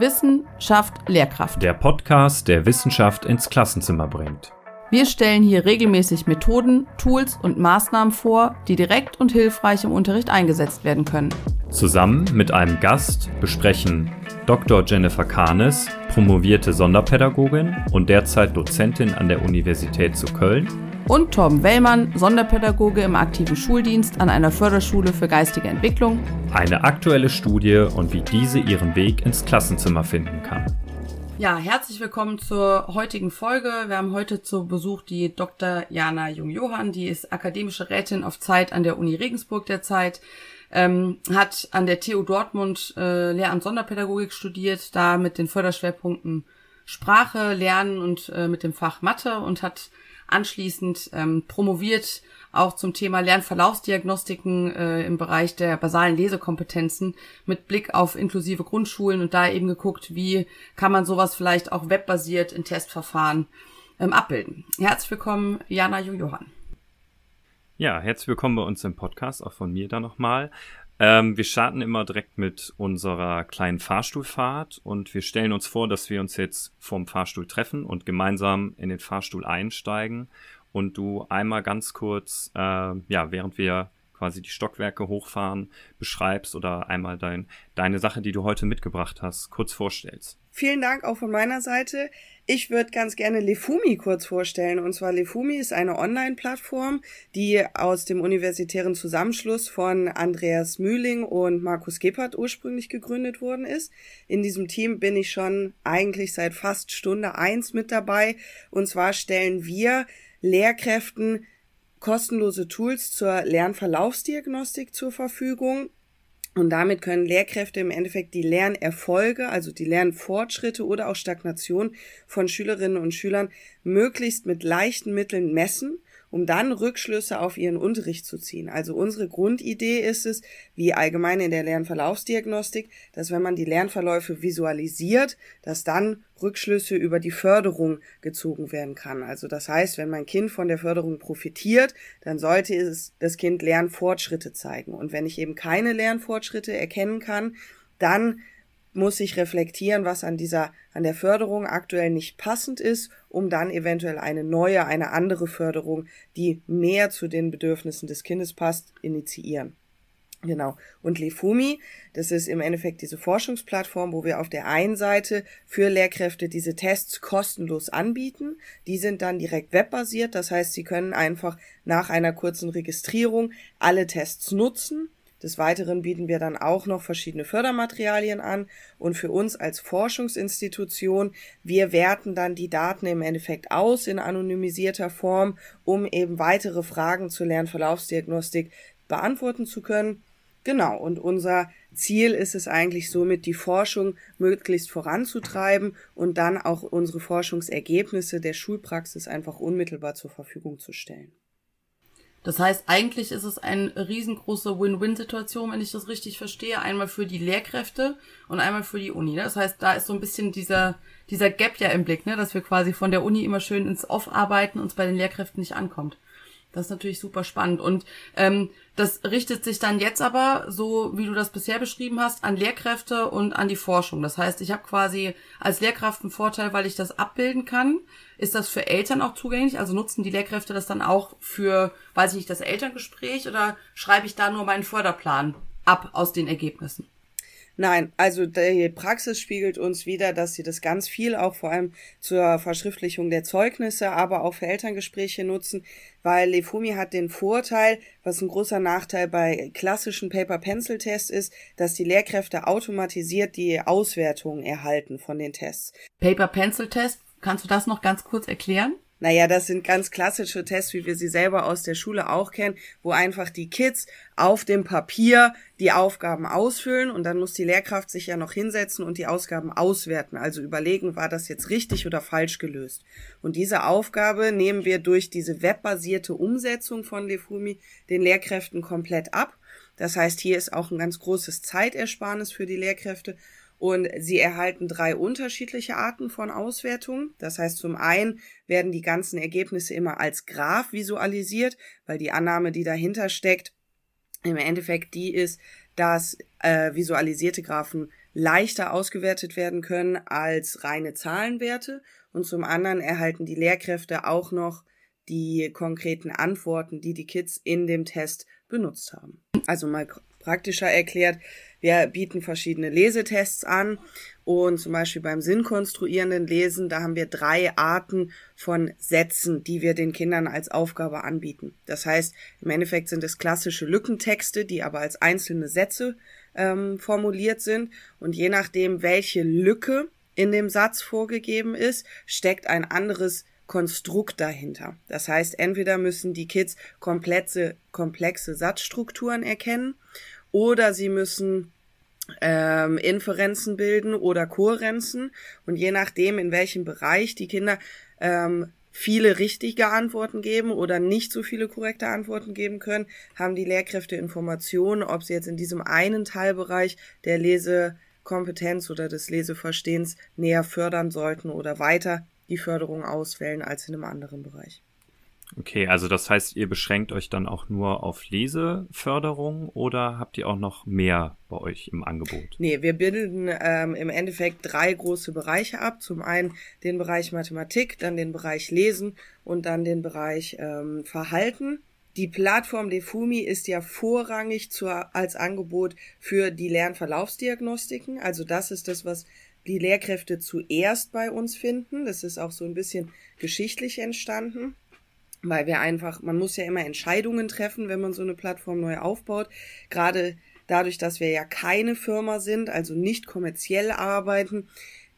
Wissen schafft Lehrkraft. Der Podcast, der Wissenschaft ins Klassenzimmer bringt. Wir stellen hier regelmäßig Methoden, Tools und Maßnahmen vor, die direkt und hilfreich im Unterricht eingesetzt werden können. Zusammen mit einem Gast besprechen Dr. Jennifer Kahnes, promovierte Sonderpädagogin und derzeit Dozentin an der Universität zu Köln, und Torben Wellmann, Sonderpädagoge im aktiven Schuldienst an einer Förderschule für geistige Entwicklung. Eine aktuelle Studie und wie diese ihren Weg ins Klassenzimmer finden kann. Ja, herzlich willkommen zur heutigen Folge. Wir haben heute zu Besuch die Dr. Jana Jung-Johann, die ist akademische Rätin auf Zeit an der Uni Regensburg derzeit, ähm, hat an der TU Dortmund äh, Lehramt Sonderpädagogik studiert, da mit den Förderschwerpunkten Sprache, Lernen und äh, mit dem Fach Mathe und hat anschließend ähm, promoviert auch zum Thema Lernverlaufsdiagnostiken äh, im Bereich der basalen Lesekompetenzen mit Blick auf inklusive Grundschulen und da eben geguckt, wie kann man sowas vielleicht auch webbasiert in Testverfahren ähm, abbilden. Herzlich willkommen, Jana Johann. Ja, herzlich willkommen bei uns im Podcast, auch von mir da nochmal. Ähm, wir starten immer direkt mit unserer kleinen Fahrstuhlfahrt und wir stellen uns vor, dass wir uns jetzt vorm Fahrstuhl treffen und gemeinsam in den Fahrstuhl einsteigen und du einmal ganz kurz, äh, ja, während wir quasi die Stockwerke hochfahren, beschreibst oder einmal dein, deine Sache, die du heute mitgebracht hast, kurz vorstellst. Vielen Dank auch von meiner Seite. Ich würde ganz gerne Lefumi kurz vorstellen. Und zwar Lefumi ist eine Online-Plattform, die aus dem universitären Zusammenschluss von Andreas Mühling und Markus Gebhardt ursprünglich gegründet worden ist. In diesem Team bin ich schon eigentlich seit fast Stunde eins mit dabei. Und zwar stellen wir Lehrkräften kostenlose Tools zur Lernverlaufsdiagnostik zur Verfügung und damit können Lehrkräfte im Endeffekt die Lernerfolge, also die Lernfortschritte oder auch Stagnation von Schülerinnen und Schülern möglichst mit leichten Mitteln messen um dann Rückschlüsse auf ihren Unterricht zu ziehen. Also unsere Grundidee ist es, wie allgemein in der Lernverlaufsdiagnostik, dass wenn man die Lernverläufe visualisiert, dass dann Rückschlüsse über die Förderung gezogen werden kann. Also das heißt, wenn mein Kind von der Förderung profitiert, dann sollte es das Kind Lernfortschritte zeigen. Und wenn ich eben keine Lernfortschritte erkennen kann, dann muss ich reflektieren, was an dieser, an der Förderung aktuell nicht passend ist, um dann eventuell eine neue, eine andere Förderung, die mehr zu den Bedürfnissen des Kindes passt, initiieren. Genau. Und Lefumi, das ist im Endeffekt diese Forschungsplattform, wo wir auf der einen Seite für Lehrkräfte diese Tests kostenlos anbieten. Die sind dann direkt webbasiert. Das heißt, sie können einfach nach einer kurzen Registrierung alle Tests nutzen des Weiteren bieten wir dann auch noch verschiedene Fördermaterialien an und für uns als Forschungsinstitution, wir werten dann die Daten im Endeffekt aus in anonymisierter Form, um eben weitere Fragen zur Lernverlaufsdiagnostik beantworten zu können. Genau, und unser Ziel ist es eigentlich somit, die Forschung möglichst voranzutreiben und dann auch unsere Forschungsergebnisse der Schulpraxis einfach unmittelbar zur Verfügung zu stellen. Das heißt, eigentlich ist es eine riesengroße Win-Win-Situation, wenn ich das richtig verstehe. Einmal für die Lehrkräfte und einmal für die Uni. Das heißt, da ist so ein bisschen dieser, dieser Gap ja im Blick, ne? dass wir quasi von der Uni immer schön ins Off arbeiten und es bei den Lehrkräften nicht ankommt. Das ist natürlich super spannend. Und ähm, das richtet sich dann jetzt aber, so wie du das bisher beschrieben hast, an Lehrkräfte und an die Forschung. Das heißt, ich habe quasi als Lehrkraft einen Vorteil, weil ich das abbilden kann. Ist das für Eltern auch zugänglich? Also nutzen die Lehrkräfte das dann auch für, weiß ich nicht, das Elterngespräch oder schreibe ich da nur meinen Förderplan ab aus den Ergebnissen? Nein, also die Praxis spiegelt uns wieder, dass sie das ganz viel auch vor allem zur Verschriftlichung der Zeugnisse, aber auch für Elterngespräche nutzen, weil Lefumi hat den Vorteil, was ein großer Nachteil bei klassischen Paper-Pencil-Tests ist, dass die Lehrkräfte automatisiert die Auswertungen erhalten von den Tests. Paper-Pencil-Test, kannst du das noch ganz kurz erklären? Naja, das sind ganz klassische Tests, wie wir sie selber aus der Schule auch kennen, wo einfach die Kids auf dem Papier die Aufgaben ausfüllen und dann muss die Lehrkraft sich ja noch hinsetzen und die Ausgaben auswerten, also überlegen, war das jetzt richtig oder falsch gelöst. Und diese Aufgabe nehmen wir durch diese webbasierte Umsetzung von Lefumi den Lehrkräften komplett ab. Das heißt, hier ist auch ein ganz großes Zeitersparnis für die Lehrkräfte und sie erhalten drei unterschiedliche Arten von Auswertungen. Das heißt, zum einen werden die ganzen Ergebnisse immer als Graph visualisiert, weil die Annahme, die dahinter steckt, im Endeffekt die ist, dass äh, visualisierte Graphen leichter ausgewertet werden können als reine Zahlenwerte. Und zum anderen erhalten die Lehrkräfte auch noch die konkreten Antworten, die die Kids in dem Test benutzt haben. Also mal praktischer erklärt, wir bieten verschiedene Lesetests an und zum Beispiel beim sinnkonstruierenden Lesen, da haben wir drei Arten von Sätzen, die wir den Kindern als Aufgabe anbieten. Das heißt, im Endeffekt sind es klassische Lückentexte, die aber als einzelne Sätze ähm, formuliert sind und je nachdem, welche Lücke in dem Satz vorgegeben ist, steckt ein anderes Konstrukt dahinter. Das heißt, entweder müssen die Kids komplexe, komplexe Satzstrukturen erkennen oder sie müssen ähm, Inferenzen bilden oder Kohärenzen. Und je nachdem, in welchem Bereich die Kinder ähm, viele richtige Antworten geben oder nicht so viele korrekte Antworten geben können, haben die Lehrkräfte Informationen, ob sie jetzt in diesem einen Teilbereich der Lesekompetenz oder des Leseverstehens näher fördern sollten oder weiter die Förderung auswählen als in einem anderen Bereich. Okay, also das heißt, ihr beschränkt euch dann auch nur auf Leseförderung oder habt ihr auch noch mehr bei euch im Angebot? Nee, wir bilden ähm, im Endeffekt drei große Bereiche ab. Zum einen den Bereich Mathematik, dann den Bereich Lesen und dann den Bereich ähm, Verhalten. Die Plattform Defumi ist ja vorrangig zur, als Angebot für die Lernverlaufsdiagnostiken. Also das ist das, was die Lehrkräfte zuerst bei uns finden. Das ist auch so ein bisschen geschichtlich entstanden, weil wir einfach, man muss ja immer Entscheidungen treffen, wenn man so eine Plattform neu aufbaut. Gerade dadurch, dass wir ja keine Firma sind, also nicht kommerziell arbeiten,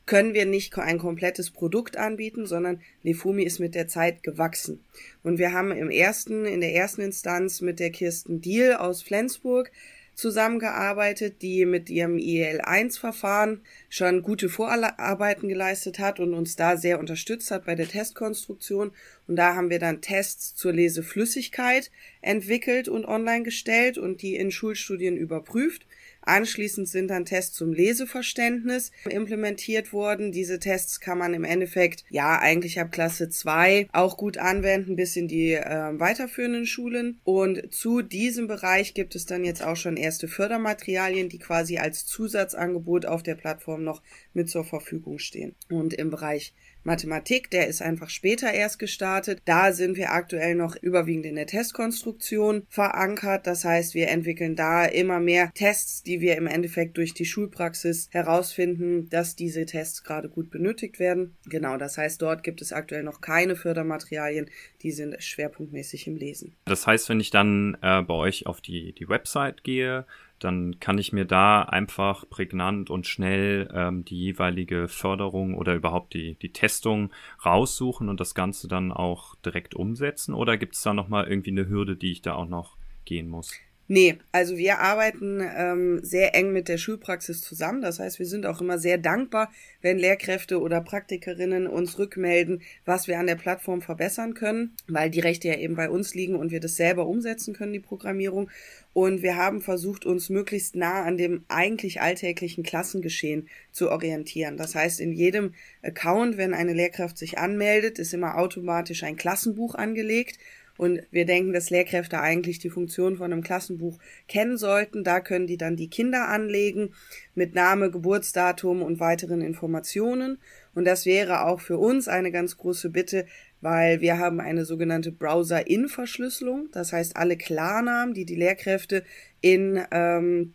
können wir nicht ein komplettes Produkt anbieten, sondern Lefumi ist mit der Zeit gewachsen. Und wir haben im ersten, in der ersten Instanz mit der Kirsten Deal aus Flensburg zusammengearbeitet, die mit ihrem IEL-1-Verfahren schon gute Vorarbeiten geleistet hat und uns da sehr unterstützt hat bei der Testkonstruktion. Und da haben wir dann Tests zur Leseflüssigkeit entwickelt und online gestellt und die in Schulstudien überprüft. Anschließend sind dann Tests zum Leseverständnis implementiert worden. Diese Tests kann man im Endeffekt, ja, eigentlich ab Klasse 2 auch gut anwenden bis in die äh, weiterführenden Schulen. Und zu diesem Bereich gibt es dann jetzt auch schon erste Fördermaterialien, die quasi als Zusatzangebot auf der Plattform noch mit zur Verfügung stehen. Und im Bereich Mathematik, der ist einfach später erst gestartet. Da sind wir aktuell noch überwiegend in der Testkonstruktion verankert. Das heißt, wir entwickeln da immer mehr Tests, die wir im Endeffekt durch die Schulpraxis herausfinden, dass diese Tests gerade gut benötigt werden. Genau, das heißt, dort gibt es aktuell noch keine Fördermaterialien, die sind schwerpunktmäßig im Lesen. Das heißt, wenn ich dann äh, bei euch auf die, die Website gehe, dann kann ich mir da einfach prägnant und schnell ähm, die jeweilige Förderung oder überhaupt die, die Testung raussuchen und das Ganze dann auch direkt umsetzen? Oder gibt es da nochmal irgendwie eine Hürde, die ich da auch noch gehen muss? Nee, also wir arbeiten ähm, sehr eng mit der Schulpraxis zusammen. Das heißt, wir sind auch immer sehr dankbar, wenn Lehrkräfte oder Praktikerinnen uns rückmelden, was wir an der Plattform verbessern können, weil die Rechte ja eben bei uns liegen und wir das selber umsetzen können, die Programmierung. Und wir haben versucht, uns möglichst nah an dem eigentlich alltäglichen Klassengeschehen zu orientieren. Das heißt, in jedem Account, wenn eine Lehrkraft sich anmeldet, ist immer automatisch ein Klassenbuch angelegt und wir denken, dass Lehrkräfte eigentlich die Funktion von einem Klassenbuch kennen sollten. Da können die dann die Kinder anlegen mit Name, Geburtsdatum und weiteren Informationen. Und das wäre auch für uns eine ganz große Bitte, weil wir haben eine sogenannte Browser-In-Verschlüsselung. Das heißt, alle Klarnamen, die die Lehrkräfte in ähm,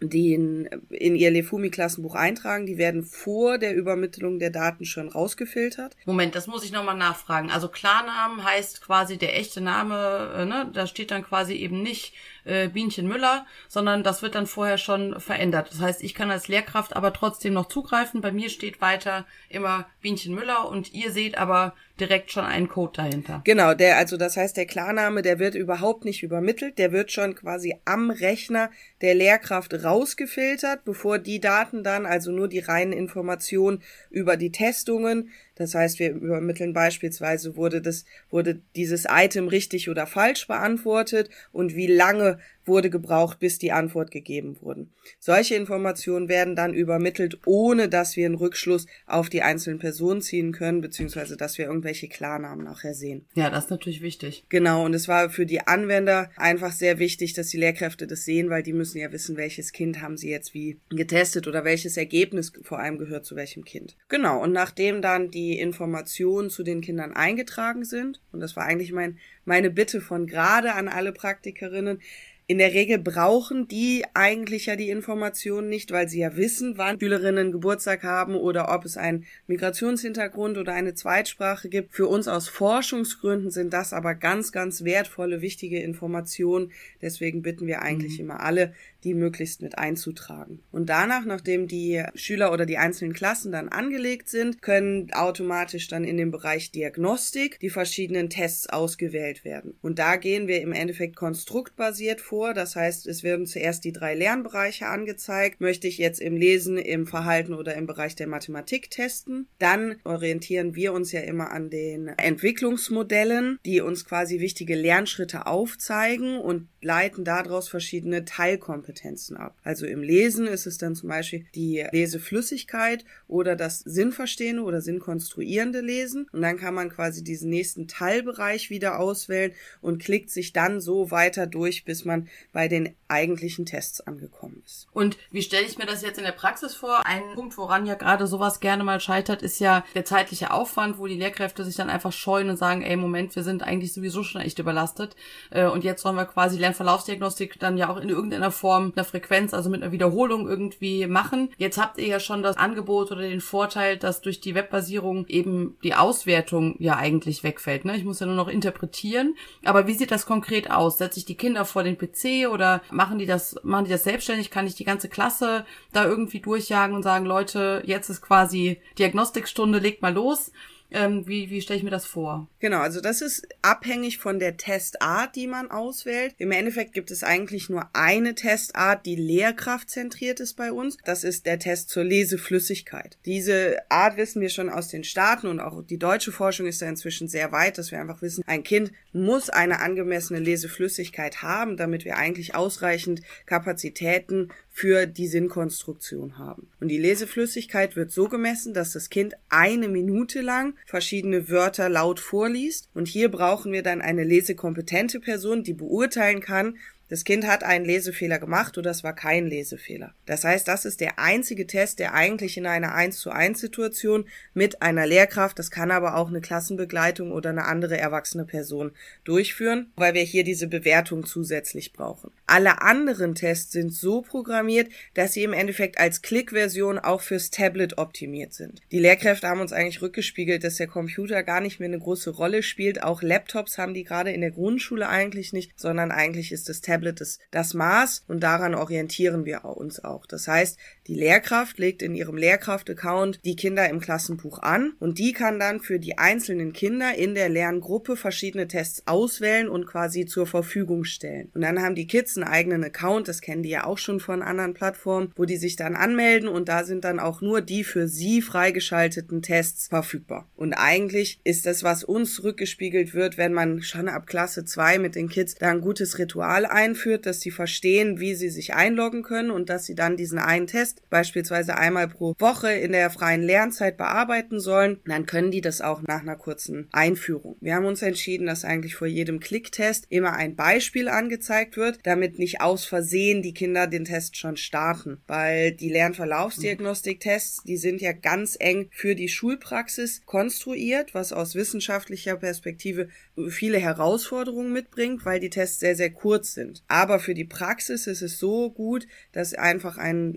den in ihr Lefumi-Klassenbuch eintragen, die werden vor der Übermittlung der Daten schon rausgefiltert. Moment, das muss ich nochmal nachfragen. Also Klarnamen heißt quasi der echte Name, äh, ne? da steht dann quasi eben nicht äh, Bienchen Müller, sondern das wird dann vorher schon verändert. Das heißt, ich kann als Lehrkraft aber trotzdem noch zugreifen. Bei mir steht weiter immer Bienchen Müller und ihr seht aber direkt schon einen Code dahinter. Genau, der, also das heißt, der Klarname, der wird überhaupt nicht übermittelt, der wird schon quasi am Rechner der Lehrkraft rausgefiltert, bevor die Daten dann, also nur die reinen Informationen über die Testungen, das heißt, wir übermitteln beispielsweise, wurde das, wurde dieses Item richtig oder falsch beantwortet und wie lange wurde gebraucht, bis die Antwort gegeben wurden. Solche Informationen werden dann übermittelt, ohne dass wir einen Rückschluss auf die einzelnen Personen ziehen können, beziehungsweise dass wir irgendwelche Klarnamen nachher sehen. Ja, das ist natürlich wichtig. Genau, und es war für die Anwender einfach sehr wichtig, dass die Lehrkräfte das sehen, weil die müssen ja wissen, welches Kind haben sie jetzt wie getestet oder welches Ergebnis vor allem gehört zu welchem Kind. Genau, und nachdem dann die Informationen zu den Kindern eingetragen sind, und das war eigentlich mein, meine Bitte von gerade an alle Praktikerinnen, in der Regel brauchen die eigentlich ja die Informationen nicht, weil sie ja wissen, wann Schülerinnen Geburtstag haben oder ob es einen Migrationshintergrund oder eine Zweitsprache gibt. Für uns aus Forschungsgründen sind das aber ganz, ganz wertvolle, wichtige Informationen. Deswegen bitten wir eigentlich mhm. immer alle, die möglichst mit einzutragen. Und danach, nachdem die Schüler oder die einzelnen Klassen dann angelegt sind, können automatisch dann in dem Bereich Diagnostik die verschiedenen Tests ausgewählt werden. Und da gehen wir im Endeffekt konstruktbasiert vor. Das heißt, es werden zuerst die drei Lernbereiche angezeigt. Möchte ich jetzt im Lesen, im Verhalten oder im Bereich der Mathematik testen? Dann orientieren wir uns ja immer an den Entwicklungsmodellen, die uns quasi wichtige Lernschritte aufzeigen und leiten daraus verschiedene Teilkompetenzen ab. Also im Lesen ist es dann zum Beispiel die Leseflüssigkeit oder das Sinnverstehende oder Sinnkonstruierende Lesen. Und dann kann man quasi diesen nächsten Teilbereich wieder auswählen und klickt sich dann so weiter durch, bis man bei den eigentlichen Tests angekommen ist. Und wie stelle ich mir das jetzt in der Praxis vor? Ein Punkt, woran ja gerade sowas gerne mal scheitert, ist ja der zeitliche Aufwand, wo die Lehrkräfte sich dann einfach scheuen und sagen, ey, Moment, wir sind eigentlich sowieso schon echt überlastet. Äh, und jetzt sollen wir quasi lernen, Verlaufsdiagnostik dann ja auch in irgendeiner Form einer Frequenz, also mit einer Wiederholung irgendwie machen. Jetzt habt ihr ja schon das Angebot oder den Vorteil, dass durch die Webbasierung eben die Auswertung ja eigentlich wegfällt. Ne? Ich muss ja nur noch interpretieren. Aber wie sieht das konkret aus? Setze ich die Kinder vor den PC oder machen die das, machen die das selbstständig? Kann ich die ganze Klasse da irgendwie durchjagen und sagen, Leute, jetzt ist quasi Diagnostikstunde, legt mal los? Ähm, wie wie stelle ich mir das vor? Genau, also das ist abhängig von der Testart, die man auswählt. Im Endeffekt gibt es eigentlich nur eine Testart, die lehrkraftzentriert ist bei uns. Das ist der Test zur Leseflüssigkeit. Diese Art wissen wir schon aus den Staaten und auch die deutsche Forschung ist da inzwischen sehr weit, dass wir einfach wissen, ein Kind muss eine angemessene Leseflüssigkeit haben, damit wir eigentlich ausreichend Kapazitäten für die Sinnkonstruktion haben. Und die Leseflüssigkeit wird so gemessen, dass das Kind eine Minute lang verschiedene Wörter laut vorliest. Und hier brauchen wir dann eine lesekompetente Person, die beurteilen kann, das Kind hat einen Lesefehler gemacht oder es war kein Lesefehler. Das heißt, das ist der einzige Test, der eigentlich in einer 1 zu 1 Situation mit einer Lehrkraft, das kann aber auch eine Klassenbegleitung oder eine andere erwachsene Person durchführen, weil wir hier diese Bewertung zusätzlich brauchen. Alle anderen Tests sind so programmiert, dass sie im Endeffekt als Klickversion auch fürs Tablet optimiert sind. Die Lehrkräfte haben uns eigentlich rückgespiegelt, dass der Computer gar nicht mehr eine große Rolle spielt. Auch Laptops haben die gerade in der Grundschule eigentlich nicht, sondern eigentlich ist das Tablet Tablet ist das Maß und daran orientieren wir uns auch. Das heißt, die Lehrkraft legt in ihrem Lehrkraft-Account die Kinder im Klassenbuch an und die kann dann für die einzelnen Kinder in der Lerngruppe verschiedene Tests auswählen und quasi zur Verfügung stellen. Und dann haben die Kids einen eigenen Account, das kennen die ja auch schon von anderen Plattformen, wo die sich dann anmelden und da sind dann auch nur die für sie freigeschalteten Tests verfügbar. Und eigentlich ist das, was uns rückgespiegelt wird, wenn man schon ab Klasse 2 mit den Kids da ein gutes Ritual ein einführt, dass sie verstehen, wie sie sich einloggen können und dass sie dann diesen einen Test beispielsweise einmal pro Woche in der freien Lernzeit bearbeiten sollen, dann können die das auch nach einer kurzen Einführung. Wir haben uns entschieden, dass eigentlich vor jedem Klicktest immer ein Beispiel angezeigt wird, damit nicht aus Versehen die Kinder den Test schon starten, weil die Lernverlaufsdiagnostik-Tests, die sind ja ganz eng für die Schulpraxis konstruiert, was aus wissenschaftlicher Perspektive viele Herausforderungen mitbringt, weil die Tests sehr, sehr kurz sind. Aber für die Praxis ist es so gut, dass einfach ein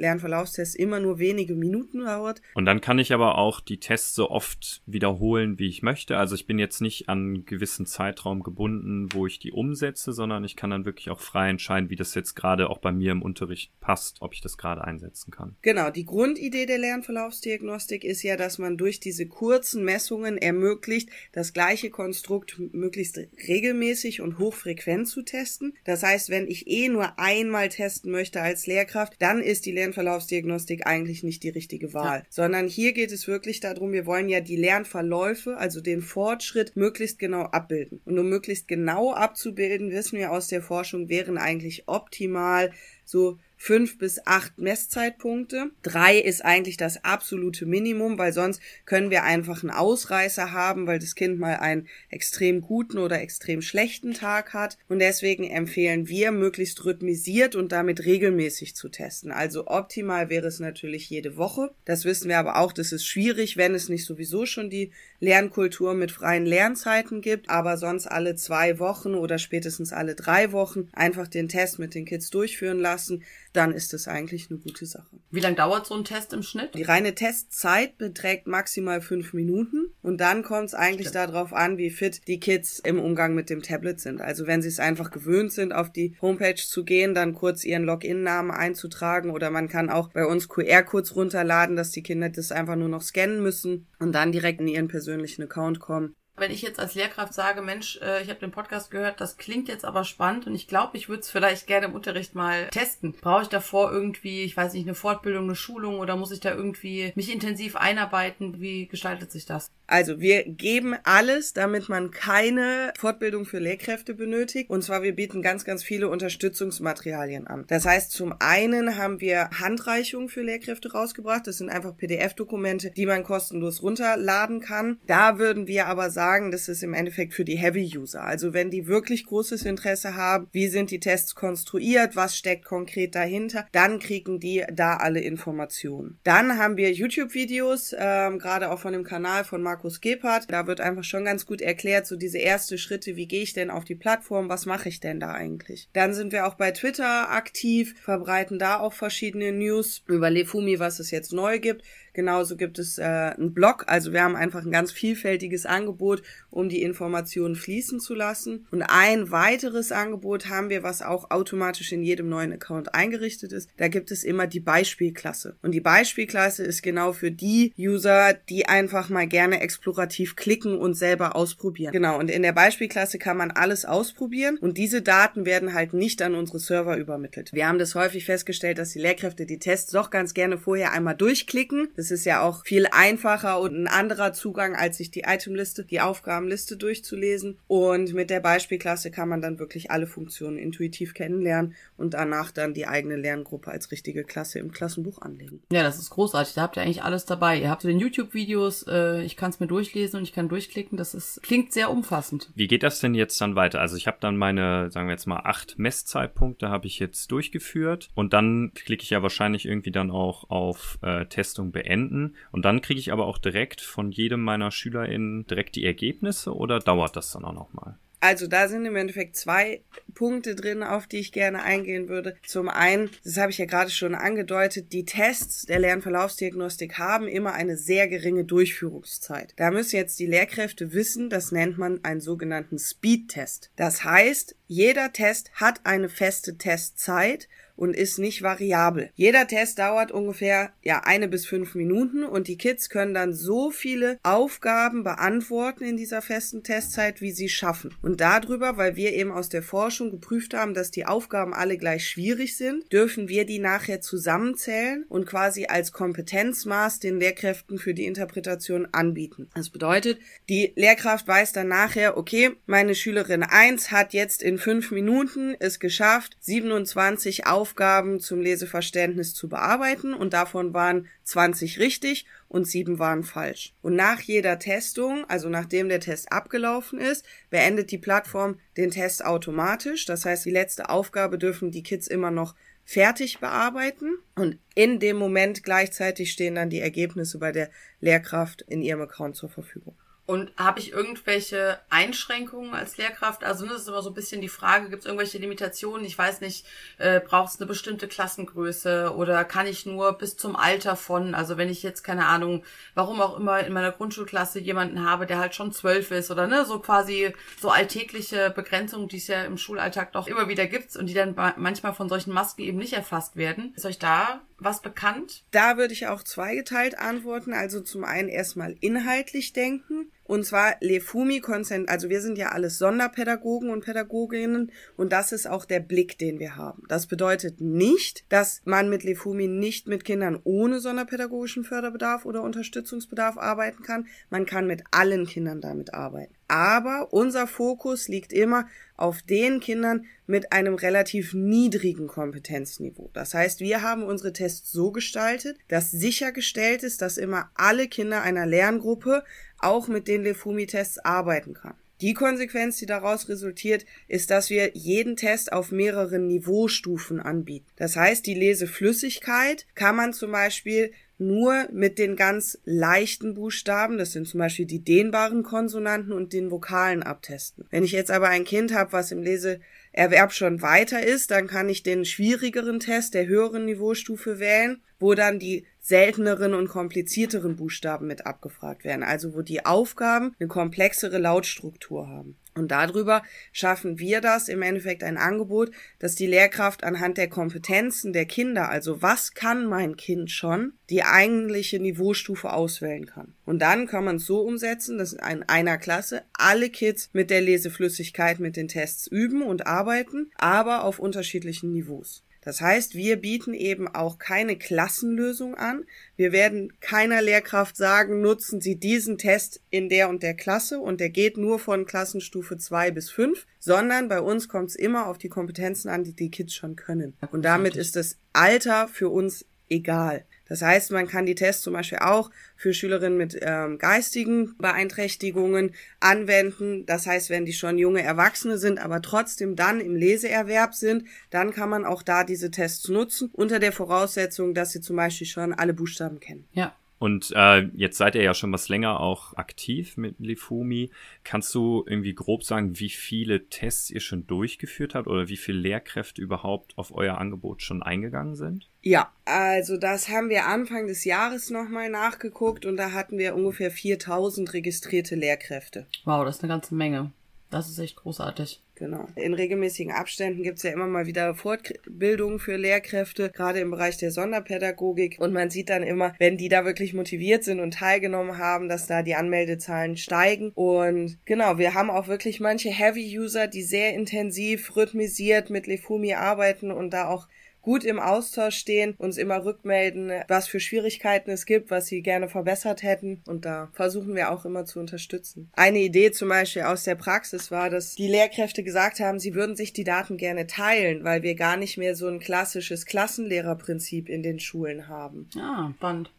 Lernverlaufstest immer nur wenige Minuten dauert. Und dann kann ich aber auch die Tests so oft wiederholen, wie ich möchte. Also ich bin jetzt nicht an einen gewissen Zeitraum gebunden, wo ich die umsetze, sondern ich kann dann wirklich auch frei entscheiden, wie das jetzt gerade auch bei mir im Unterricht passt, ob ich das gerade einsetzen kann. Genau, die Grundidee der Lernverlaufsdiagnostik ist ja, dass man durch diese kurzen Messungen ermöglicht, das gleiche Konstrukt möglichst regelmäßig und hochfrequent zu testen. Das heißt, wenn ich eh nur einmal testen möchte als Lehrkraft, dann ist die Lernverlaufsdiagnostik Lernverlaufsdiagnostik eigentlich nicht die richtige Wahl, ja. sondern hier geht es wirklich darum, wir wollen ja die Lernverläufe, also den Fortschritt möglichst genau abbilden. Und um möglichst genau abzubilden, wissen wir aus der Forschung, wären eigentlich optimal so fünf bis acht Messzeitpunkte. Drei ist eigentlich das absolute Minimum, weil sonst können wir einfach einen Ausreißer haben, weil das Kind mal einen extrem guten oder extrem schlechten Tag hat. Und deswegen empfehlen wir, möglichst rhythmisiert und damit regelmäßig zu testen. Also optimal wäre es natürlich jede Woche. Das wissen wir aber auch, das ist schwierig, wenn es nicht sowieso schon die Lernkultur mit freien Lernzeiten gibt, aber sonst alle zwei Wochen oder spätestens alle drei Wochen einfach den Test mit den Kids durchführen lassen dann ist das eigentlich eine gute Sache. Wie lange dauert so ein Test im Schnitt? Die reine Testzeit beträgt maximal fünf Minuten und dann kommt es eigentlich Stimmt. darauf an, wie fit die Kids im Umgang mit dem Tablet sind. Also wenn sie es einfach gewöhnt sind, auf die Homepage zu gehen, dann kurz ihren Login-Namen einzutragen oder man kann auch bei uns QR-Codes runterladen, dass die Kinder das einfach nur noch scannen müssen und dann direkt in ihren persönlichen Account kommen. Wenn ich jetzt als Lehrkraft sage, Mensch, äh, ich habe den Podcast gehört, das klingt jetzt aber spannend und ich glaube, ich würde es vielleicht gerne im Unterricht mal testen. Brauche ich davor irgendwie, ich weiß nicht, eine Fortbildung, eine Schulung oder muss ich da irgendwie mich intensiv einarbeiten? Wie gestaltet sich das? Also wir geben alles, damit man keine Fortbildung für Lehrkräfte benötigt. Und zwar wir bieten ganz, ganz viele Unterstützungsmaterialien an. Das heißt, zum einen haben wir Handreichungen für Lehrkräfte rausgebracht. Das sind einfach PDF-Dokumente, die man kostenlos runterladen kann. Da würden wir aber sagen, das ist im Endeffekt für die Heavy-User. Also wenn die wirklich großes Interesse haben, wie sind die Tests konstruiert, was steckt konkret dahinter, dann kriegen die da alle Informationen. Dann haben wir YouTube-Videos, ähm, gerade auch von dem Kanal von Markus Gebhardt. Da wird einfach schon ganz gut erklärt, so diese erste Schritte, wie gehe ich denn auf die Plattform, was mache ich denn da eigentlich. Dann sind wir auch bei Twitter aktiv, verbreiten da auch verschiedene News über Lefumi, was es jetzt neu gibt. Genauso gibt es äh, einen Blog. Also wir haben einfach ein ganz vielfältiges Angebot, um die Informationen fließen zu lassen. Und ein weiteres Angebot haben wir, was auch automatisch in jedem neuen Account eingerichtet ist. Da gibt es immer die Beispielklasse. Und die Beispielklasse ist genau für die User, die einfach mal gerne explorativ klicken und selber ausprobieren. Genau. Und in der Beispielklasse kann man alles ausprobieren. Und diese Daten werden halt nicht an unsere Server übermittelt. Wir haben das häufig festgestellt, dass die Lehrkräfte die Tests doch ganz gerne vorher einmal durchklicken. Das es ist ja auch viel einfacher und ein anderer Zugang, als sich die Itemliste, die Aufgabenliste durchzulesen. Und mit der Beispielklasse kann man dann wirklich alle Funktionen intuitiv kennenlernen und danach dann die eigene Lerngruppe als richtige Klasse im Klassenbuch anlegen. Ja, das ist großartig. Da habt ihr eigentlich alles dabei. Ihr habt so den YouTube-Videos, äh, ich kann es mir durchlesen und ich kann durchklicken. Das ist klingt sehr umfassend. Wie geht das denn jetzt dann weiter? Also ich habe dann meine, sagen wir jetzt mal, acht Messzeitpunkte habe ich jetzt durchgeführt und dann klicke ich ja wahrscheinlich irgendwie dann auch auf äh, Testung beenden beenden. Und dann kriege ich aber auch direkt von jedem meiner SchülerInnen direkt die Ergebnisse oder dauert das dann auch nochmal? Also da sind im Endeffekt zwei Punkte drin, auf die ich gerne eingehen würde. Zum einen, das habe ich ja gerade schon angedeutet, die Tests der Lernverlaufsdiagnostik haben immer eine sehr geringe Durchführungszeit. Da müssen jetzt die Lehrkräfte wissen, das nennt man einen sogenannten Speed-Test. Das heißt, jeder Test hat eine feste Testzeit und ist nicht variabel. Jeder Test dauert ungefähr ja eine bis fünf Minuten und die Kids können dann so viele Aufgaben beantworten in dieser festen Testzeit, wie sie schaffen. Und darüber, weil wir eben aus der Forschung geprüft haben, dass die Aufgaben alle gleich schwierig sind, dürfen wir die nachher zusammenzählen und quasi als Kompetenzmaß den Lehrkräften für die Interpretation anbieten. Das bedeutet, die Lehrkraft weiß dann nachher, okay, meine Schülerin 1 hat jetzt in fünf Minuten es geschafft, 27 Aufgaben Aufgaben zum Leseverständnis zu bearbeiten und davon waren 20 richtig und 7 waren falsch. Und nach jeder Testung, also nachdem der Test abgelaufen ist, beendet die Plattform den Test automatisch. Das heißt, die letzte Aufgabe dürfen die Kids immer noch fertig bearbeiten und in dem Moment gleichzeitig stehen dann die Ergebnisse bei der Lehrkraft in ihrem Account zur Verfügung. Und habe ich irgendwelche Einschränkungen als Lehrkraft? Also das ist immer so ein bisschen die Frage, gibt es irgendwelche Limitationen? Ich weiß nicht, äh, braucht es eine bestimmte Klassengröße oder kann ich nur bis zum Alter von, also wenn ich jetzt, keine Ahnung, warum auch immer in meiner Grundschulklasse jemanden habe, der halt schon zwölf ist oder ne, so quasi so alltägliche Begrenzungen, die es ja im Schulalltag doch immer wieder gibt und die dann manchmal von solchen Masken eben nicht erfasst werden. Ist euch da was bekannt? Da würde ich auch zweigeteilt antworten. Also zum einen erstmal inhaltlich denken. Und zwar Lefumi Konsent, also wir sind ja alles Sonderpädagogen und Pädagoginnen und das ist auch der Blick, den wir haben. Das bedeutet nicht, dass man mit Lefumi nicht mit Kindern ohne sonderpädagogischen Förderbedarf oder Unterstützungsbedarf arbeiten kann. Man kann mit allen Kindern damit arbeiten. Aber unser Fokus liegt immer auf den Kindern mit einem relativ niedrigen Kompetenzniveau. Das heißt, wir haben unsere Tests so gestaltet, dass sichergestellt ist, dass immer alle Kinder einer Lerngruppe auch mit den Lefumi-Tests arbeiten kann. Die Konsequenz, die daraus resultiert, ist, dass wir jeden Test auf mehreren Niveaustufen anbieten. Das heißt, die Leseflüssigkeit kann man zum Beispiel nur mit den ganz leichten Buchstaben, das sind zum Beispiel die dehnbaren Konsonanten und den Vokalen abtesten. Wenn ich jetzt aber ein Kind habe, was im Leseerwerb schon weiter ist, dann kann ich den schwierigeren Test der höheren Niveaustufe wählen, wo dann die selteneren und komplizierteren Buchstaben mit abgefragt werden, also wo die Aufgaben eine komplexere Lautstruktur haben. Und darüber schaffen wir das im Endeffekt ein Angebot, dass die Lehrkraft anhand der Kompetenzen der Kinder, also was kann mein Kind schon, die eigentliche Niveaustufe auswählen kann. Und dann kann man es so umsetzen, dass in einer Klasse alle Kids mit der Leseflüssigkeit mit den Tests üben und arbeiten, aber auf unterschiedlichen Niveaus. Das heißt, wir bieten eben auch keine Klassenlösung an. Wir werden keiner Lehrkraft sagen, nutzen Sie diesen Test in der und der Klasse und der geht nur von Klassenstufe zwei bis fünf, sondern bei uns kommt es immer auf die Kompetenzen an, die die Kids schon können. Und damit ist das Alter für uns egal. Das heißt, man kann die Tests zum Beispiel auch für Schülerinnen mit ähm, geistigen Beeinträchtigungen anwenden. Das heißt, wenn die schon junge Erwachsene sind, aber trotzdem dann im Leseerwerb sind, dann kann man auch da diese Tests nutzen, unter der Voraussetzung, dass sie zum Beispiel schon alle Buchstaben kennen. Ja, und äh, jetzt seid ihr ja schon was länger auch aktiv mit Lifumi. Kannst du irgendwie grob sagen, wie viele Tests ihr schon durchgeführt habt oder wie viele Lehrkräfte überhaupt auf euer Angebot schon eingegangen sind? Ja, also das haben wir Anfang des Jahres nochmal nachgeguckt und da hatten wir ungefähr 4000 registrierte Lehrkräfte. Wow, das ist eine ganze Menge. Das ist echt großartig. Genau. In regelmäßigen Abständen gibt's ja immer mal wieder Fortbildungen für Lehrkräfte, gerade im Bereich der Sonderpädagogik. Und man sieht dann immer, wenn die da wirklich motiviert sind und teilgenommen haben, dass da die Anmeldezahlen steigen. Und genau, wir haben auch wirklich manche Heavy-User, die sehr intensiv rhythmisiert mit Lefumi arbeiten und da auch gut im Austausch stehen, uns immer rückmelden, was für Schwierigkeiten es gibt, was sie gerne verbessert hätten. Und da versuchen wir auch immer zu unterstützen. Eine Idee zum Beispiel aus der Praxis war, dass die Lehrkräfte gesagt haben, sie würden sich die Daten gerne teilen, weil wir gar nicht mehr so ein klassisches Klassenlehrerprinzip in den Schulen haben. Ah, spannend.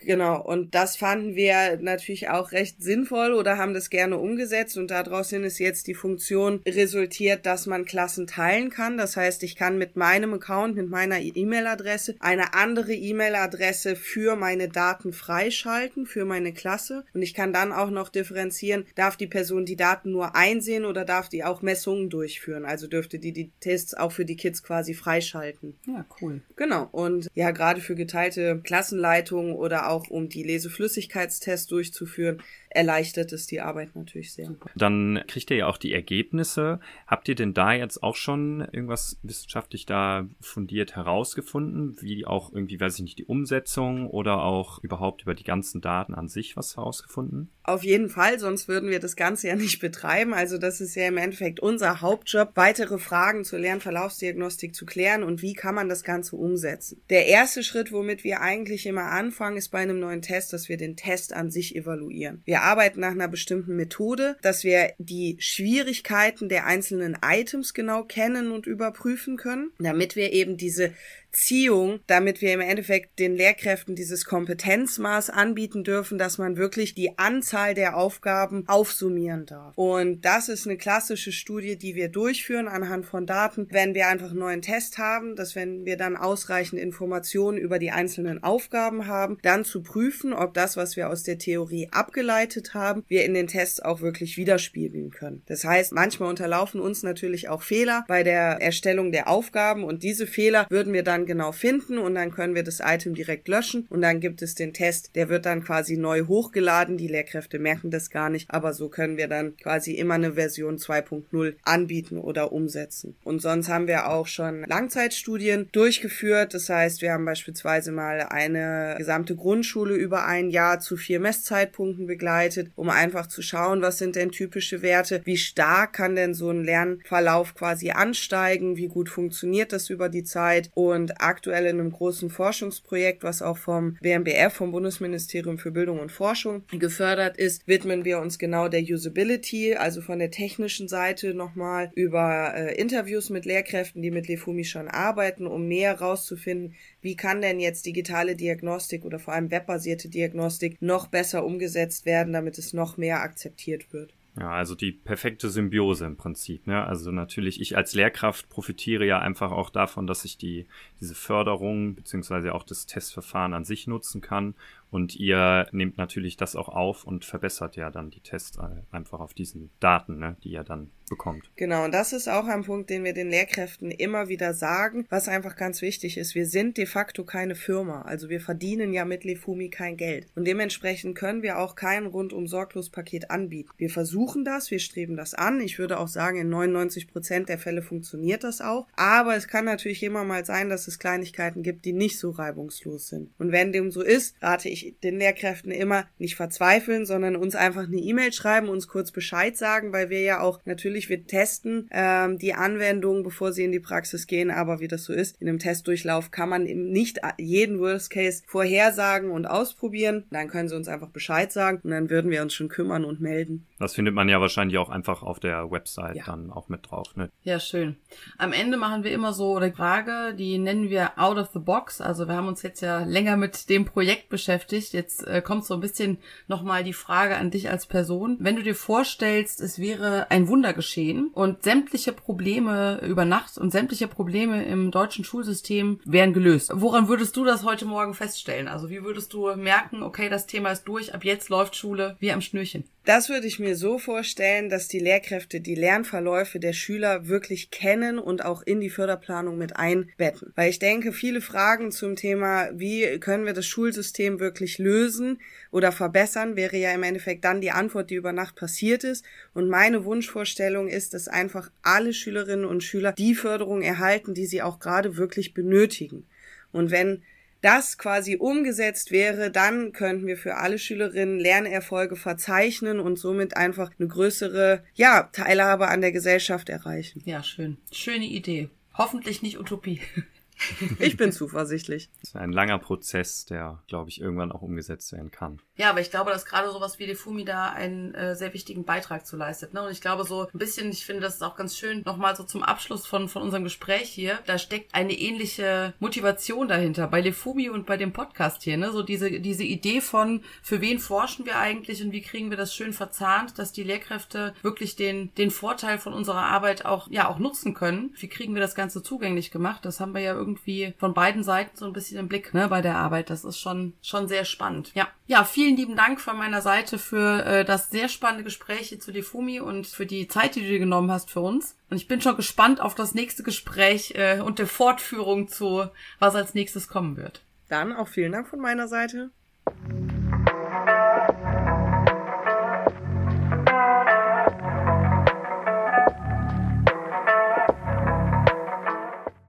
Genau, und das fanden wir natürlich auch recht sinnvoll oder haben das gerne umgesetzt und daraus sind es jetzt die Funktion resultiert, dass man Klassen teilen kann. Das heißt, ich kann mit meinem Account, mit meiner E-Mail-Adresse eine andere E-Mail-Adresse für meine Daten freischalten, für meine Klasse und ich kann dann auch noch differenzieren, darf die Person die Daten nur einsehen oder darf die auch Messungen durchführen. Also dürfte die die Tests auch für die Kids quasi freischalten. Ja, cool. Genau, und ja, gerade für geteilte Klassenleitungen oder auch um die Leseflüssigkeitstests durchzuführen, erleichtert es die Arbeit natürlich sehr. Dann kriegt ihr ja auch die Ergebnisse. Habt ihr denn da jetzt auch schon irgendwas wissenschaftlich da fundiert herausgefunden, wie auch irgendwie, weiß ich nicht, die Umsetzung oder auch überhaupt über die ganzen Daten an sich was herausgefunden? Auf jeden Fall, sonst würden wir das Ganze ja nicht betreiben. Also das ist ja im Endeffekt unser Hauptjob, weitere Fragen zur Lernverlaufsdiagnostik zu klären und wie kann man das Ganze umsetzen. Der erste Schritt, womit wir eigentlich immer anfangen, ist bei einem neuen Test, dass wir den Test an sich evaluieren. Wir arbeiten nach einer bestimmten Methode, dass wir die Schwierigkeiten der einzelnen Items genau kennen und überprüfen können, damit wir eben diese Ziehung, damit wir im Endeffekt den Lehrkräften dieses Kompetenzmaß anbieten dürfen, dass man wirklich die Anzahl der Aufgaben aufsummieren darf. Und das ist eine klassische Studie, die wir durchführen anhand von Daten, wenn wir einfach einen neuen Test haben, dass wenn wir dann ausreichend Informationen über die einzelnen Aufgaben haben, dann zu prüfen, ob das, was wir aus der Theorie abgeleitet haben, wir in den Tests auch wirklich widerspiegeln können. Das heißt, manchmal unterlaufen uns natürlich auch Fehler bei der Erstellung der Aufgaben und diese Fehler würden wir dann genau finden und dann können wir das Item direkt löschen und dann gibt es den Test, der wird dann quasi neu hochgeladen. Die Lehrkräfte merken das gar nicht, aber so können wir dann quasi immer eine Version 2.0 anbieten oder umsetzen. Und sonst haben wir auch schon Langzeitstudien durchgeführt. Das heißt, wir haben beispielsweise mal eine gesamte Grundschule über ein Jahr zu vier Messzeitpunkten begleitet, um einfach zu schauen, was sind denn typische Werte, wie stark kann denn so ein Lernverlauf quasi ansteigen, wie gut funktioniert das über die Zeit und aktuell in einem großen Forschungsprojekt, was auch vom BMBF, vom Bundesministerium für Bildung und Forschung gefördert ist, widmen wir uns genau der Usability, also von der technischen Seite nochmal über äh, Interviews mit Lehrkräften, die mit Lefumi schon arbeiten, um mehr rauszufinden, wie kann denn jetzt digitale Diagnostik oder vor allem webbasierte Diagnostik noch besser umgesetzt werden, damit es noch mehr akzeptiert wird. Ja, also die perfekte Symbiose im Prinzip. Ne? Also natürlich, ich als Lehrkraft profitiere ja einfach auch davon, dass ich die, diese Förderung beziehungsweise auch das Testverfahren an sich nutzen kann und ihr nehmt natürlich das auch auf und verbessert ja dann die Tests einfach auf diesen Daten, ne, die ihr dann bekommt. Genau, und das ist auch ein Punkt, den wir den Lehrkräften immer wieder sagen, was einfach ganz wichtig ist. Wir sind de facto keine Firma. Also wir verdienen ja mit Lefumi kein Geld. Und dementsprechend können wir auch kein rundum sorglos Paket anbieten. Wir versuchen das, wir streben das an. Ich würde auch sagen, in 99 Prozent der Fälle funktioniert das auch. Aber es kann natürlich immer mal sein, dass es Kleinigkeiten gibt, die nicht so reibungslos sind. Und wenn dem so ist, rate ich ich den Lehrkräften immer nicht verzweifeln, sondern uns einfach eine E-Mail schreiben, uns kurz Bescheid sagen, weil wir ja auch natürlich, wir testen ähm, die Anwendung, bevor sie in die Praxis gehen, aber wie das so ist, in einem Testdurchlauf kann man eben nicht jeden Worst Case vorhersagen und ausprobieren. Dann können sie uns einfach Bescheid sagen und dann würden wir uns schon kümmern und melden. Das findet man ja wahrscheinlich auch einfach auf der Website ja. dann auch mit drauf. Ne? Ja, schön. Am Ende machen wir immer so eine Frage, die nennen wir out of the box. Also wir haben uns jetzt ja länger mit dem Projekt beschäftigt. Jetzt äh, kommt so ein bisschen nochmal die Frage an dich als Person. Wenn du dir vorstellst, es wäre ein Wunder geschehen und sämtliche Probleme über Nacht und sämtliche Probleme im deutschen Schulsystem wären gelöst. Woran würdest du das heute Morgen feststellen? Also wie würdest du merken, okay, das Thema ist durch, ab jetzt läuft Schule wie am Schnürchen? Das würde ich mir so vorstellen, dass die Lehrkräfte die Lernverläufe der Schüler wirklich kennen und auch in die Förderplanung mit einbetten. Weil ich denke, viele Fragen zum Thema, wie können wir das Schulsystem wirklich lösen oder verbessern, wäre ja im Endeffekt dann die Antwort, die über Nacht passiert ist. Und meine Wunschvorstellung ist, dass einfach alle Schülerinnen und Schüler die Förderung erhalten, die sie auch gerade wirklich benötigen. Und wenn das quasi umgesetzt wäre, dann könnten wir für alle Schülerinnen Lernerfolge verzeichnen und somit einfach eine größere, ja, Teilhabe an der Gesellschaft erreichen. Ja, schön. Schöne Idee. Hoffentlich nicht Utopie. Ich bin zuversichtlich. Das ist ein langer Prozess, der, glaube ich, irgendwann auch umgesetzt werden kann. Ja, aber ich glaube, dass gerade sowas wie Defumi da einen äh, sehr wichtigen Beitrag zu leistet. Ne? Und ich glaube so ein bisschen, ich finde das ist auch ganz schön, nochmal so zum Abschluss von, von unserem Gespräch hier, da steckt eine ähnliche Motivation dahinter bei Lefumi und bei dem Podcast hier. Ne? So diese, diese Idee von, für wen forschen wir eigentlich und wie kriegen wir das schön verzahnt, dass die Lehrkräfte wirklich den, den Vorteil von unserer Arbeit auch, ja, auch nutzen können. Wie kriegen wir das Ganze zugänglich gemacht? Das haben wir ja irgendwie irgendwie von beiden Seiten so ein bisschen im Blick ne, bei der Arbeit. Das ist schon, schon sehr spannend. Ja. ja, vielen lieben Dank von meiner Seite für äh, das sehr spannende Gespräch hier zu Defumi und für die Zeit, die du dir genommen hast für uns. Und ich bin schon gespannt auf das nächste Gespräch äh, und der Fortführung zu, was als nächstes kommen wird. Dann auch vielen Dank von meiner Seite.